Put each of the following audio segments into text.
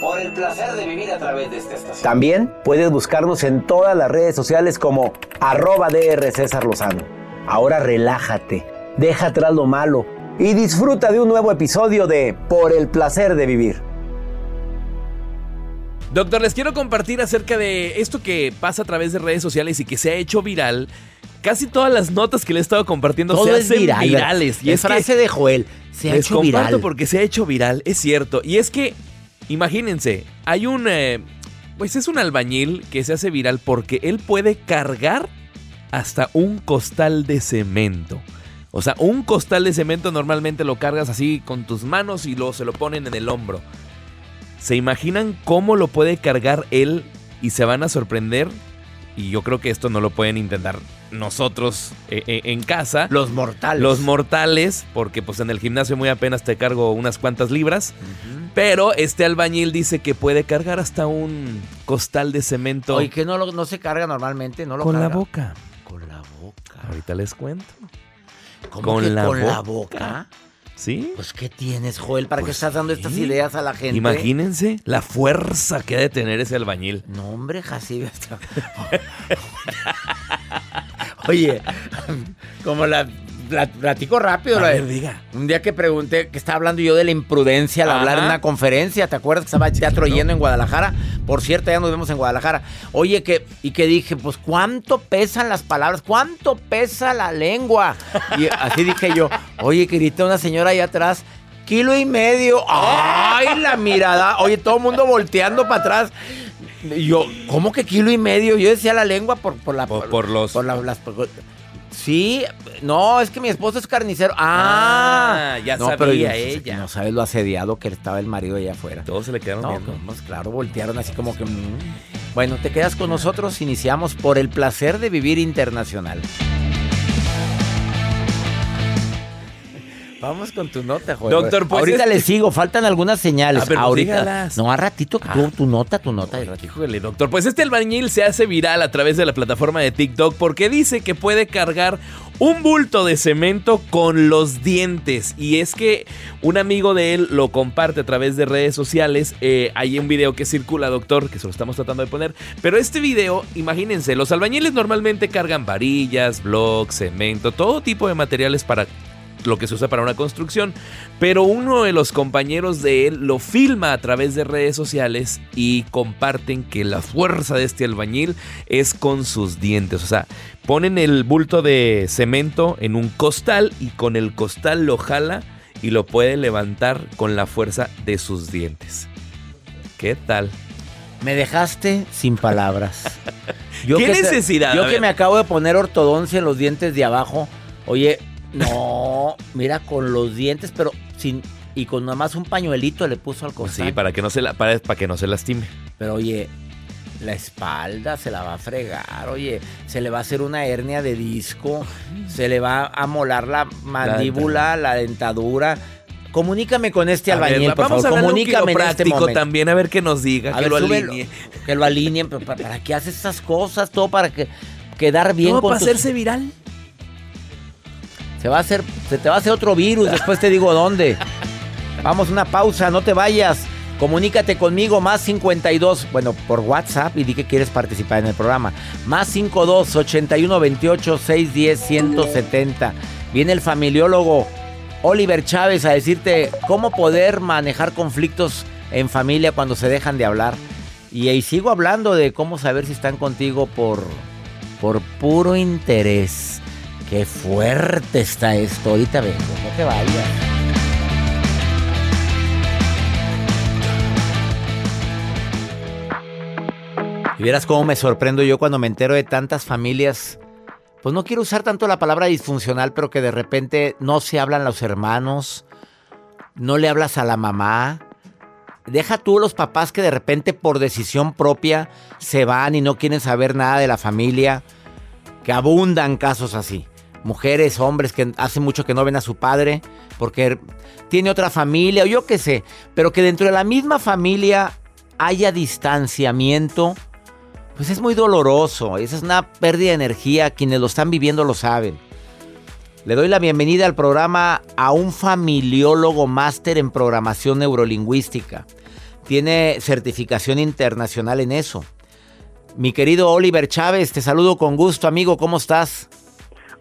Por el placer de vivir a través de esta estación. También puedes buscarnos en todas las redes sociales como arroba DR César Lozano. Ahora relájate, deja atrás lo malo y disfruta de un nuevo episodio de Por el placer de vivir. Doctor, les quiero compartir acerca de esto que pasa a través de redes sociales y que se ha hecho viral. Casi todas las notas que le he estado compartiendo Todo se es hacen viral, virales. Es frase de Joel. Se ha les hecho comparto viral. porque se ha hecho viral, es cierto. Y es que, imagínense, hay un... eh, pues es un albañil que se hace viral porque él puede cargar hasta un costal de cemento. O sea, un costal de cemento normalmente lo cargas así con tus manos y luego se lo ponen en el hombro. ¿Se imaginan cómo lo puede cargar él y se van a sorprender? Y yo creo que esto no lo pueden intentar nosotros eh, eh, en casa. Los mortales. Los mortales, porque pues en el gimnasio muy apenas te cargo unas cuantas libras. Pero este albañil dice que puede cargar hasta un costal de cemento Oye, que no, lo- no se carga normalmente, no lo con la boca. Con la boca. Ahorita les cuento. ¿Cómo con que la con la boca. ¿Sí? Pues, ¿qué tienes, Joel? ¿Para qué Pues estás dando estas ideas a la gente? Imagínense la fuerza que ha de tener ese albañil. No, hombre, Jacibe. Oye, como la- platico rápido. A ver, diga. Un día que pregunté, que estaba hablando yo de la imprudencia al Ajá. hablar en una conferencia, ¿te acuerdas que estaba el teatro lleno en Guadalajara? Por cierto, ya nos vemos en Guadalajara. Oye, que, y que dije, pues, ¿cuánto pesan las palabras? ¿Cuánto pesa la lengua? Y así dije yo, oye, que grita una señora allá atrás, kilo y medio. ¡Ay, la mirada! Oye, todo el mundo volteando para atrás. Yo, ¿cómo que kilo y medio? Yo decía la lengua por, por la... Por- por los- por la- las- por- Sí, no, es que mi esposo es carnicero. Ah, Ah, ya no, sabía pero yo- ella. No sabes lo asediado que estaba el marido allá afuera. Todos se le quedaron No, viendo. pues claro, voltearon así como que. mm. Bueno, te quedas con nosotros. Iniciamos por el placer de vivir internacional. Vamos con tu nota, Joel. Doctor, pues, Ahorita este- le sigo, faltan algunas señales. A ver, pues, Ahorita. dígalas. No, a ratito, Ah. tu nota, tu nota. y ratito. Híjole, doctor. Pues este albañil se hace viral a través de la plataforma de TikTok porque dice que puede cargar un bulto de cemento con los dientes. Y es que un amigo de él lo comparte a través de redes sociales. Eh, hay un video que circula, doctor, que se lo estamos tratando de poner. Pero este video, imagínense, los albañiles normalmente cargan varillas, blocks, cemento, todo tipo de materiales para lo que se usa para una construcción, pero uno de los compañeros de él lo filma a través de redes sociales y comparten que la fuerza de este albañil es con sus dientes, o sea, ponen el bulto de cemento en un costal y con el costal lo jala y lo puede levantar con la fuerza de sus dientes. ¿Qué tal? Me dejaste sin palabras. ¿Qué que necesidad? yo que me acabo de poner ortodoncia en los dientes de abajo. Oye, no, mira, con los dientes, pero sin. Y con nada más un pañuelito le puso al Pues costal. sí, para que no se la, para, para que no se lastime. Pero oye, la espalda se la va a fregar, oye, se le va a hacer una hernia de disco, se le va a molar la mandíbula, la dentadura. Comunícame con este A ver, albañil, por vamos favor. a Comunícame en este momento. también, a ver qué nos diga, A que ver, lo alinee. Que lo alineen, pero ¿para, para qué haces esas cosas? Todo para que... quedar bien ¿Cómo con para tus- hacerse viral? Se va a hacer, se te va a hacer otro virus, después te digo dónde. Vamos una pausa, no te vayas. Comunícate conmigo, más 52, bueno, por WhatsApp y di que quieres participar en el programa. Más 52 81 28 610 170. Viene el familiólogo Oliver Chávez a decirte cómo poder manejar conflictos en familia cuando se dejan de hablar. Y ahí sigo hablando de cómo saber si están contigo por, por puro interés. Qué fuerte está esto. Ahorita vengo, no te vayas. Y vieras cómo me sorprendo yo cuando me entero de tantas familias. Pues no quiero usar tanto la palabra disfuncional, pero que de repente no se hablan los hermanos, no le hablas a la mamá. Deja tú los papás que de repente por decisión propia se van y no quieren saber nada de la familia, que abundan casos así. Mujeres, hombres que hace mucho que no ven a su padre porque tiene otra familia o yo qué sé, pero que dentro de la misma familia haya distanciamiento, pues es muy doloroso. Esa es una pérdida de energía. Quienes lo están viviendo lo saben. Le doy la bienvenida al programa a un familiólogo máster en programación neurolingüística. Tiene certificación internacional en eso. Mi querido Oliver Chávez, te saludo con gusto, amigo. ¿Cómo estás?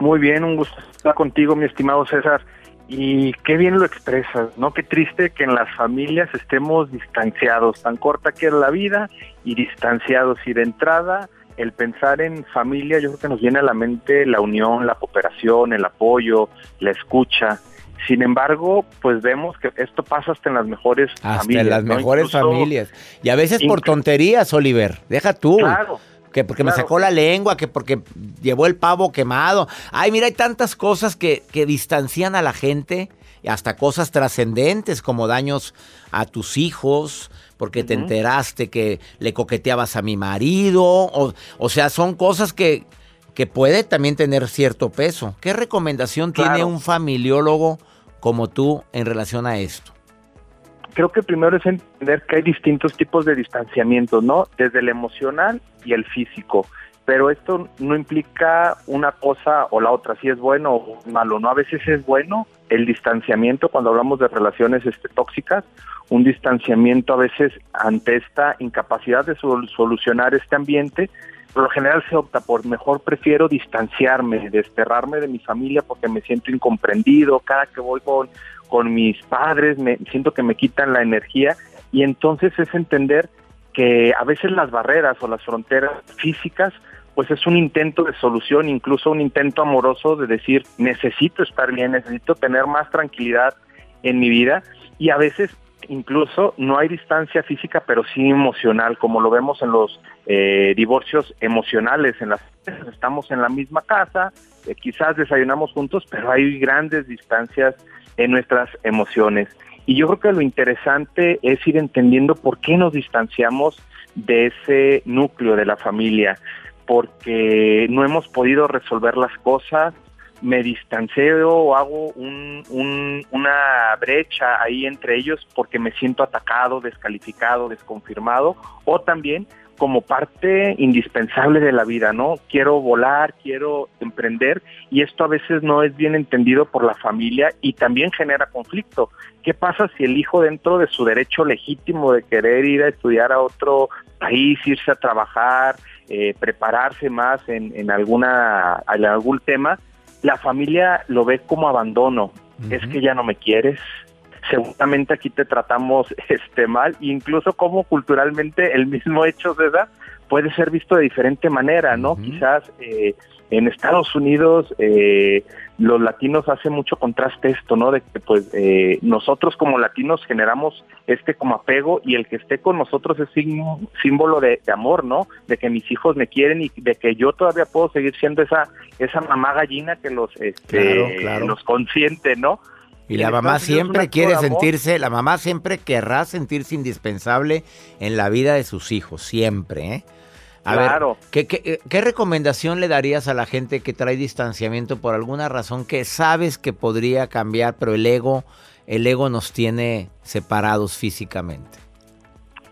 Muy bien, un gusto estar contigo, mi estimado César. Y qué bien lo expresas, ¿no? Qué triste que en las familias estemos distanciados, tan corta que es la vida y distanciados. Y de entrada, el pensar en familia, yo creo que nos viene a la mente la unión, la cooperación, el apoyo, la escucha. Sin embargo, pues vemos que esto pasa hasta en las mejores Hasta familias. en las ¿no? mejores Incluso- familias. Y a veces por tonterías, Oliver. Deja tú. Claro. Que porque me sacó la lengua, que porque llevó el pavo quemado. Ay, mira, hay tantas cosas que, que distancian a la gente, hasta cosas trascendentes como daños a tus hijos, porque te enteraste que le coqueteabas a mi marido. O, o sea, son cosas que, que puede también tener cierto peso. ¿Qué recomendación tiene un familiólogo como tú en relación a esto? Creo que primero es entender que hay distintos tipos de distanciamiento, ¿no? Desde el emocional y el físico. Pero esto no implica una cosa o la otra, si es bueno o malo, ¿no? A veces es bueno el distanciamiento cuando hablamos de relaciones este, tóxicas, un distanciamiento a veces ante esta incapacidad de sol- solucionar este ambiente, por lo general se opta por mejor prefiero distanciarme, desterrarme de mi familia porque me siento incomprendido, cada que voy con, con mis padres me siento que me quitan la energía y entonces es entender que a veces las barreras o las fronteras físicas pues es un intento de solución, incluso un intento amoroso de decir necesito estar bien, necesito tener más tranquilidad en mi vida y a veces incluso no hay distancia física pero sí emocional como lo vemos en los eh, divorcios emocionales en las estamos en la misma casa eh, quizás desayunamos juntos pero hay grandes distancias en nuestras emociones. Y yo creo que lo interesante es ir entendiendo por qué nos distanciamos de ese núcleo de la familia porque no hemos podido resolver las cosas me distancio o hago un, una brecha ahí entre ellos porque me siento atacado, descalificado, desconfirmado, o también como parte indispensable de la vida, ¿no? Quiero volar, quiero emprender y esto a veces no es bien entendido por la familia y también genera conflicto. ¿Qué pasa si el hijo dentro de su derecho legítimo de querer ir a estudiar a otro país, irse a trabajar, eh, prepararse más en, en, alguna, en algún tema, la familia lo ve como abandono. Uh -huh. Es que ya no me quieres. Seguramente aquí te tratamos este mal, incluso como culturalmente el mismo hecho de edad puede ser visto de diferente manera, ¿no? Uh -huh. Quizás eh, en Estados Unidos eh, los latinos hacen mucho contraste esto, ¿no? De que pues eh, nosotros como latinos generamos este como apego y el que esté con nosotros es símbolo de, de, amor, ¿no? De que mis hijos me quieren y de que yo todavía puedo seguir siendo esa esa mamá gallina que los este, claro, claro. los consiente, ¿no? Y la mamá siempre quiere sentirse, la mamá siempre querrá sentirse indispensable en la vida de sus hijos, siempre, ¿eh? A claro. ver, ¿qué, qué, ¿qué, recomendación le darías a la gente que trae distanciamiento por alguna razón que sabes que podría cambiar, pero el ego, el ego nos tiene separados físicamente?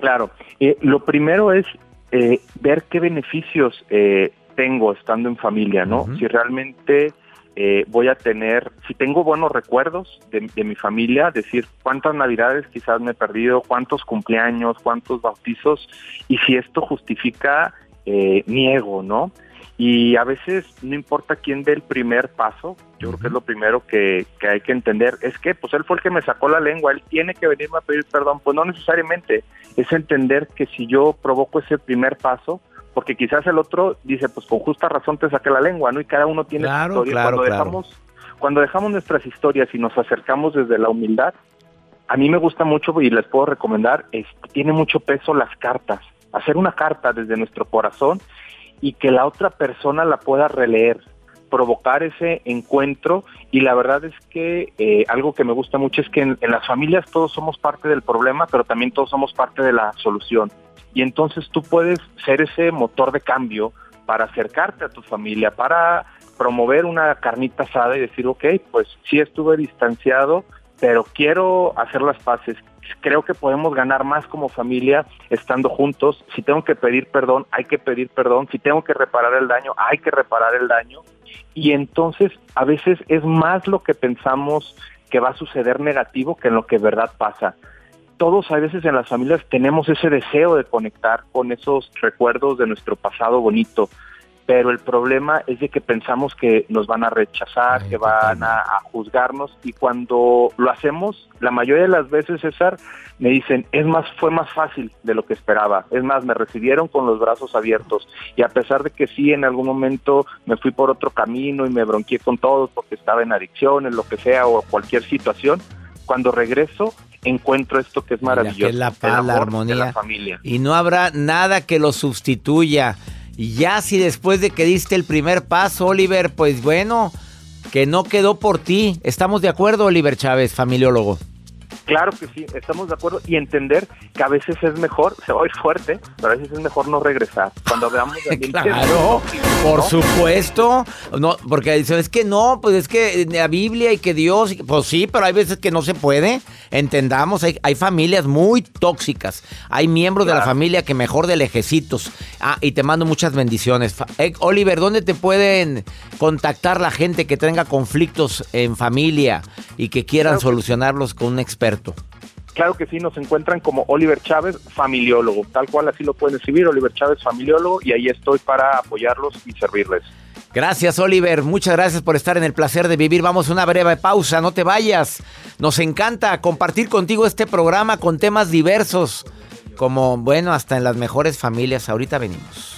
Claro, eh, lo primero es eh, ver qué beneficios eh, tengo estando en familia, ¿no? Si realmente eh, voy a tener, si tengo buenos recuerdos de, mi familia, decir cuántas navidades quizás me he perdido, cuántos cumpleaños, cuántos bautizos, y si esto justifica eh, mi ego, ¿no? Y a veces no importa quién dé el primer paso, yo creo que es lo primero que, que, hay que entender, es que pues él fue el que me sacó la lengua, él tiene que venirme a pedir perdón, pues no necesariamente, es entender que si yo provoco ese primer paso, porque quizás el otro dice, pues con justa razón te saqué la lengua, ¿no? Y cada uno tiene su historia. cuando dejamos cuando dejamos nuestras historias y nos acercamos desde la humildad, a mí me gusta mucho y les puedo recomendar, es, tiene mucho peso las cartas. Hacer una carta desde nuestro corazón y que la otra persona la pueda releer, provocar ese encuentro y la verdad es que eh, algo que me gusta mucho es que en, las familias todos somos parte del problema, pero también todos somos parte de la solución. Y entonces tú puedes ser ese motor de cambio para acercarte a tu familia, para promover una carnita asada y decir, ok, pues sí estuve distanciado, pero quiero hacer las paces. Creo que podemos ganar más como familia estando juntos. Si tengo que pedir perdón, hay que pedir perdón. Si tengo que reparar el daño, hay que reparar el daño. Y entonces a veces es más lo que pensamos que va a suceder negativo que en lo que verdad pasa todos a veces en las familias tenemos ese deseo de conectar con esos recuerdos de nuestro pasado bonito, pero el problema es de que pensamos que nos van a rechazar, que van a, juzgarnos y cuando lo hacemos, la mayoría de las veces, César, me dicen, es más, fue más fácil de lo que esperaba, es más, me recibieron con los brazos abiertos y a pesar de que sí, en algún momento me fui por otro camino y me bronqué con todos porque estaba en adicciones, lo que sea, o cualquier situación, cuando regreso encuentro esto que es maravilloso. que es la paz, la armonía. Y no habrá nada que lo sustituya. Y ya si después de que diste el primer paso, Oliver, pues bueno, que no quedó por ti. ¿Estamos de acuerdo, Oliver Chávez, familiólogo? Claro que sí, estamos de acuerdo y entender que a veces es mejor, se va a ir fuerte, pero a veces es mejor no regresar. Cuando veamos Claro, por supuesto. No, porque dicen, es que no, pues es que la Biblia y que Dios, pues sí, pero hay veces que no se puede. Entendamos, hay, familias muy tóxicas. Hay miembros de la familia que mejor de lejecitos. Ah, y te mando muchas bendiciones. Eh, Oliver, ¿dónde te pueden contactar la gente que tenga conflictos en familia y que quieran solucionarlos con un experto? Claro que sí, nos encuentran como Oliver Chávez, familiólogo, tal cual así lo pueden escribir, Oliver Chávez, familiólogo, y ahí estoy para apoyarlos y servirles. Gracias, Oliver. Muchas gracias por estar en el placer de vivir. Vamos a una breve pausa, no te vayas. Nos encanta compartir contigo este programa con temas diversos, como, bueno, hasta en las mejores familias. Ahorita venimos.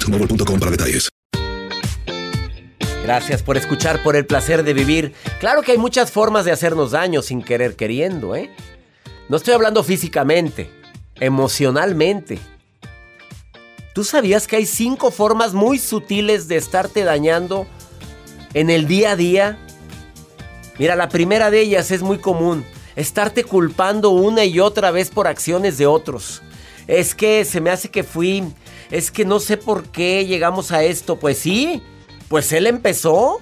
para detalles. Gracias por escuchar, por el placer de vivir. Claro que hay muchas formas de hacernos daño sin querer queriendo, ¿eh? No estoy hablando físicamente, emocionalmente. ¿Tú sabías que hay cinco formas muy sutiles de estarte dañando en el día a día? Mira, la primera de ellas es muy común. Estarte culpando una y otra vez por acciones de otros. Es que se me hace que fui es que no sé por qué llegamos a esto. Pues sí, pues él empezó.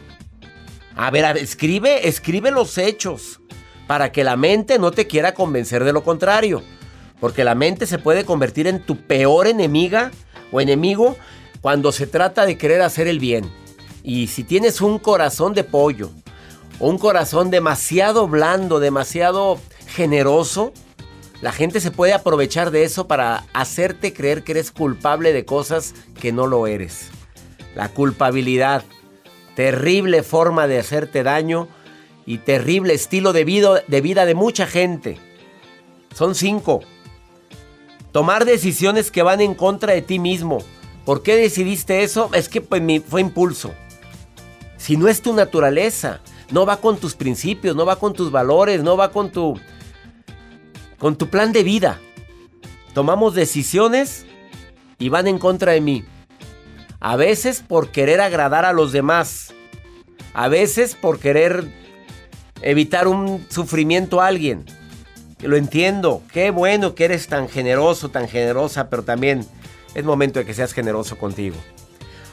A ver, escribe, escribe los hechos para que la mente no te quiera convencer de lo contrario. Porque la mente se puede convertir en tu peor enemiga o enemigo cuando se trata de querer hacer el bien. Y si tienes un corazón de pollo un corazón demasiado blando, demasiado generoso, la gente se puede aprovechar de eso para hacerte creer que eres culpable de cosas que no lo eres. La culpabilidad, terrible forma de hacerte daño y terrible estilo de vida de, vida de mucha gente. Son cinco. Tomar decisiones que van en contra de ti mismo. ¿Por qué decidiste eso? Es que pues, fue impulso. Si no es tu naturaleza, no va con tus principios, no va con tus valores, no va con tu con tu plan de vida. Tomamos decisiones y van en contra de mí. A veces por querer agradar a los demás. A veces por querer evitar un sufrimiento a alguien. Lo entiendo. Qué bueno que eres tan generoso, tan generosa, pero también es momento de que seas generoso contigo.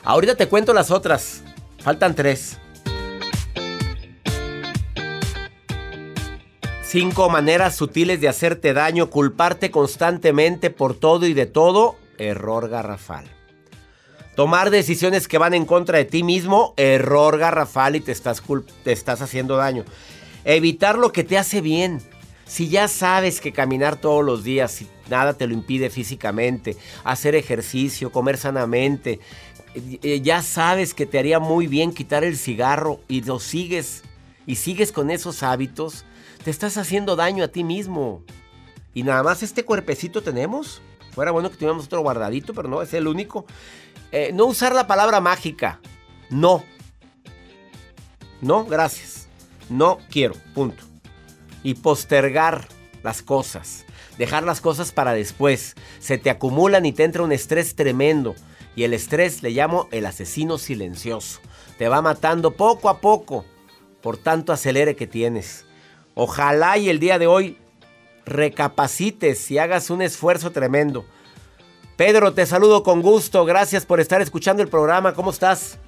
Ahorita te cuento las otras. Faltan tres. Cinco maneras sutiles de hacerte daño, culparte constantemente por todo y de todo, error garrafal. Tomar decisiones que van en contra de ti mismo, error garrafal y te estás, te estás haciendo daño. Evitar lo que te hace bien. Si ya sabes que caminar todos los días, si nada te lo impide físicamente, hacer ejercicio, comer sanamente, eh, ya sabes que te haría muy bien quitar el cigarro y lo sigues y sigues con esos hábitos, te estás haciendo daño a ti mismo. Y nada más este cuerpecito tenemos. Fuera bueno que tuviéramos otro guardadito, pero no, es el único. Eh, no usar la palabra mágica. No. No, gracias. No quiero. Punto. Y postergar las cosas. Dejar las cosas para después. Se te acumulan y te entra un estrés tremendo. Y el estrés le llamo el asesino silencioso. Te va matando poco a poco por tanto acelere que tienes. Ojalá y el día de hoy recapacites y hagas un esfuerzo tremendo. Pedro, te saludo con gusto. Gracias por estar escuchando el programa. ¿Cómo estás?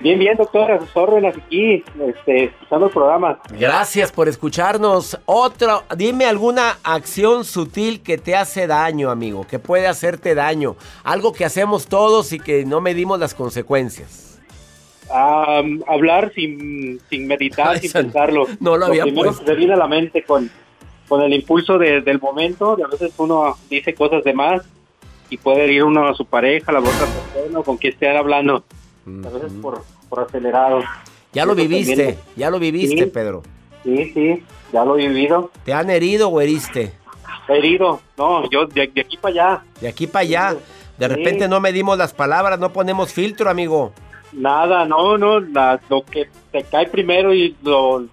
Bien, bien, doctor. A sus órdenes aquí, este, escuchando el programa. Gracias por escucharnos. Otra, dime alguna acción sutil que te hace daño, amigo, que puede hacerte daño. Algo que hacemos todos y que no medimos las consecuencias hablar sin, sin meditar, sin pensarlo. No lo, había primero que se viene a la mente con, con el impulso del momento, de a veces uno dice cosas de más y puede ir uno a su pareja, a la otra persona, con quien esté hablando, a veces por, por acelerado. Ya lo viviste, ya lo viviste, Pedro. Sí, sí, ya lo he vivido. ¿Te han herido o heriste? Herido, no, yo de, aquí para allá. De aquí para allá. De repente no medimos las palabras, no ponemos filtro, amigo. Nada, no, no, lo que te cae primero y lo,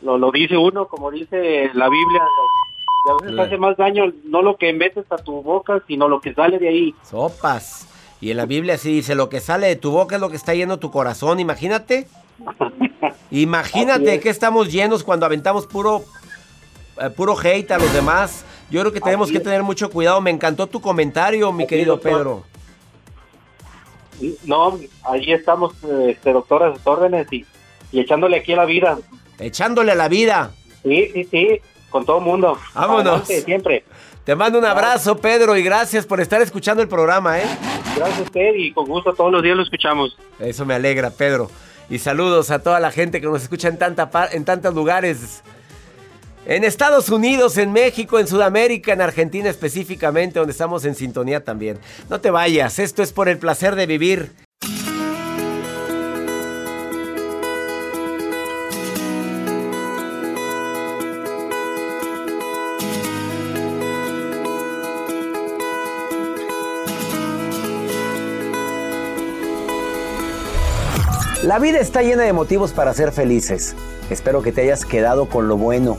lo, dice uno, como dice la Biblia, y a veces hace más daño no lo que metes a tu boca, sino lo que sale de ahí. Sopas. Y en la Biblia sí dice, lo que sale de tu boca es lo que está lleno tu corazón, imagínate. imagínate que estamos llenos cuando aventamos puro, eh, puro hate a los demás. Yo creo que tenemos que tener mucho cuidado. Me encantó tu comentario, mi querido Pedro. No, ahí estamos, este, doctor, a sus órdenes y, echándole aquí a la vida. Echándole a la vida. Sí, sí, sí, con todo el mundo. Vámonos. siempre. Te mando un abrazo, Pedro, y gracias por estar escuchando el programa, ¿eh? Gracias a usted y con gusto todos los días lo escuchamos. Eso me alegra, Pedro. Y saludos a toda la gente que nos escucha en, tanta en tantos lugares en Estados Unidos, en México, en Sudamérica, en Argentina específicamente, donde estamos en sintonía también. No te vayas, esto es por el placer de vivir. La vida está llena de motivos para ser felices. Espero que te hayas quedado con lo bueno